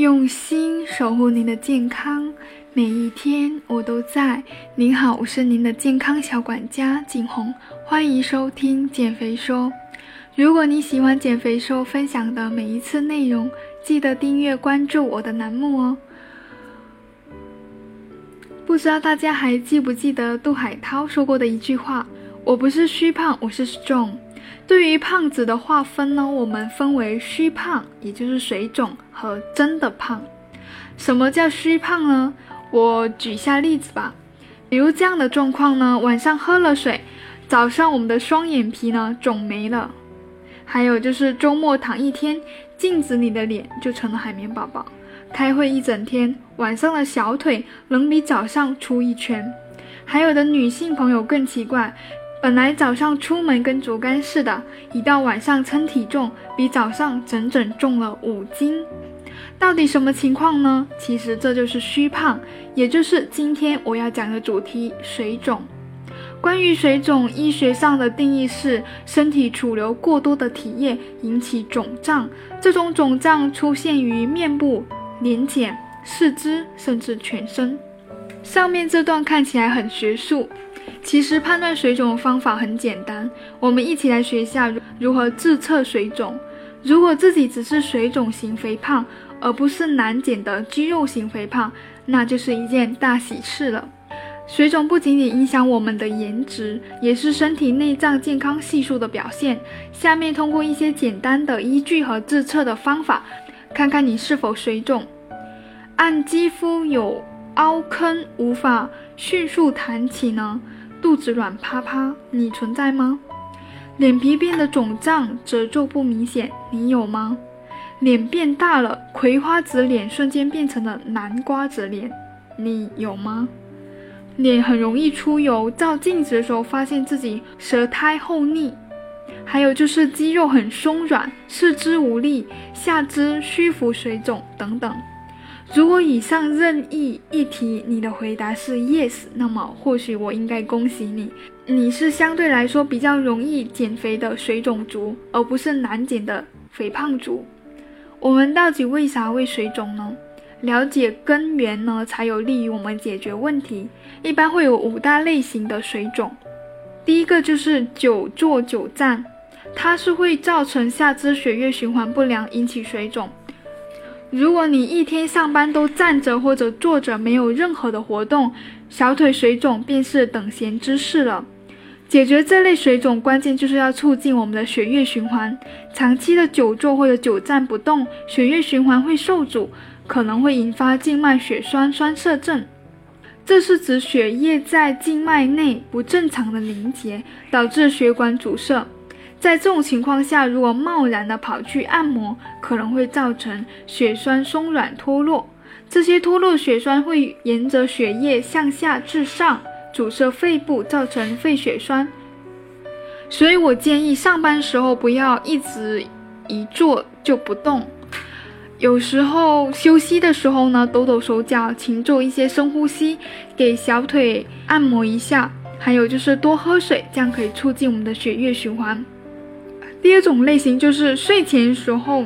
用心守护您的健康，每一天我都在。您好，我是您的健康小管家景红，欢迎收听减肥说。如果你喜欢减肥说分享的每一次内容，记得订阅关注我的栏目哦。不知道大家还记不记得杜海涛说过的一句话：“我不是虚胖，我是 strong。”对于胖子的划分呢，我们分为虚胖，也就是水肿和真的胖。什么叫虚胖呢？我举下例子吧，比如这样的状况呢：晚上喝了水，早上我们的双眼皮呢肿没了；还有就是周末躺一天，镜子里的脸就成了海绵宝宝；开会一整天，晚上的小腿能比早上粗一圈；还有的女性朋友更奇怪。本来早上出门跟竹竿似的，一到晚上称体重，比早上整整重了五斤。到底什么情况呢？其实这就是虚胖，也就是今天我要讲的主题——水肿。关于水肿，医学上的定义是身体储留过多的体液引起肿胀，这种肿胀出现于面部、脸颊、四肢，甚至全身。上面这段看起来很学术。其实判断水肿的方法很简单，我们一起来学一下如何自测水肿。如果自己只是水肿型肥胖，而不是难减的肌肉型肥胖，那就是一件大喜事了。水肿不仅仅影响我们的颜值，也是身体内脏健康系数的表现。下面通过一些简单的依据和自测的方法，看看你是否水肿。按肌肤有凹坑无法迅速弹起呢？肚子软趴趴，你存在吗？脸皮变得肿胀，褶皱不明显，你有吗？脸变大了，葵花籽脸瞬间变成了南瓜子脸，你有吗？脸很容易出油，照镜子的时候发现自己舌苔厚腻，还有就是肌肉很松软，四肢无力，下肢虚浮水肿等等。如果以上任意一题你的回答是 yes，那么或许我应该恭喜你，你是相对来说比较容易减肥的水肿族，而不是难减的肥胖族。我们到底为啥会水肿呢？了解根源呢，才有利于我们解决问题。一般会有五大类型的水肿，第一个就是久坐久站，它是会造成下肢血液循环不良，引起水肿。如果你一天上班都站着或者坐着，没有任何的活动，小腿水肿便是等闲之事了。解决这类水肿，关键就是要促进我们的血液循环。长期的久坐或者久站不动，血液循环会受阻，可能会引发静脉血栓栓塞症。这是指血液在静脉内不正常的凝结，导致血管阻塞。在这种情况下，如果贸然的跑去按摩，可能会造成血栓松软脱落。这些脱落血栓会沿着血液向下至上，阻塞肺部，造成肺血栓。所以我建议上班时候不要一直一坐就不动，有时候休息的时候呢，抖抖手脚，勤做一些深呼吸，给小腿按摩一下。还有就是多喝水，这样可以促进我们的血液循环。第二种类型就是睡前时候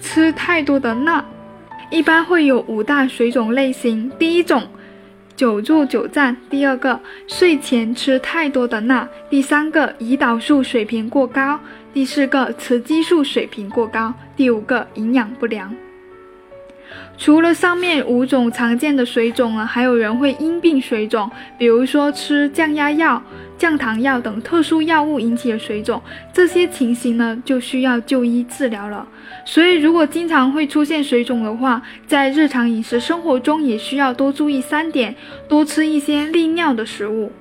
吃太多的钠，一般会有五大水肿类型。第一种，久坐久站；第二个，睡前吃太多的钠；第三个，胰岛素水平过高；第四个，雌激素水平过高；第五个，营养不良。除了上面五种常见的水肿呢，还有人会因病水肿，比如说吃降压药。降糖药等特殊药物引起的水肿，这些情形呢就需要就医治疗了。所以，如果经常会出现水肿的话，在日常饮食生活中也需要多注意三点：多吃一些利尿的食物。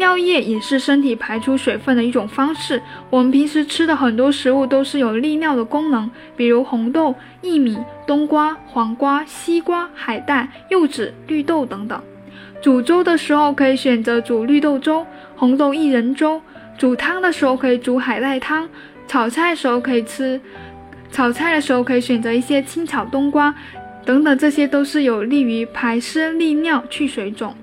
尿液也是身体排出水分的一种方式。我们平时吃的很多食物都是有利尿的功能，比如红豆、薏米、冬瓜、黄瓜、西瓜、海带、柚子、绿豆等等。煮粥的时候可以选择煮绿豆粥。红豆薏仁粥，煮汤的时候可以煮海带汤，炒菜的时候可以吃，炒菜的时候可以选择一些清炒冬瓜，等等，这些都是有利于排湿利尿、去水肿。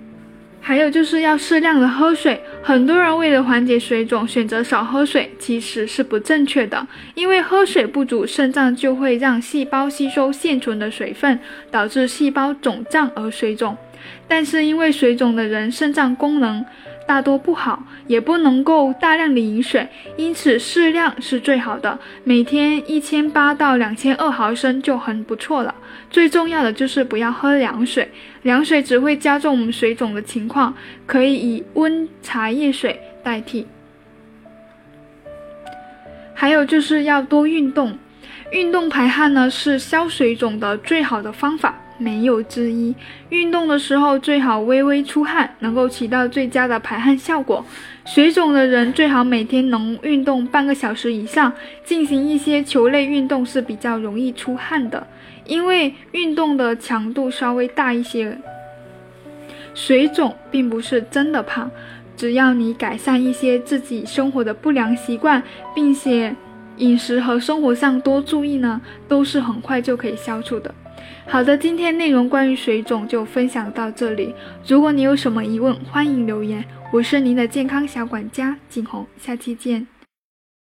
还有就是要适量的喝水。很多人为了缓解水肿，选择少喝水，其实是不正确的。因为喝水不足，肾脏就会让细胞吸收现存的水分，导致细胞肿胀而水肿。但是因为水肿的人肾脏功能大多不好，也不能够大量的饮水，因此适量是最好的，每天一千八到两千二毫升就很不错了。最重要的就是不要喝凉水，凉水只会加重我们水肿的情况，可以以温茶叶水代替。还有就是要多运动，运动排汗呢是消水肿的最好的方法。没有之一。运动的时候最好微微出汗，能够起到最佳的排汗效果。水肿的人最好每天能运动半个小时以上，进行一些球类运动是比较容易出汗的，因为运动的强度稍微大一些。水肿并不是真的胖，只要你改善一些自己生活的不良习惯，并且饮食和生活上多注意呢，都是很快就可以消除的。好的，今天内容关于水肿就分享到这里。如果你有什么疑问，欢迎留言。我是您的健康小管家景红，下期见。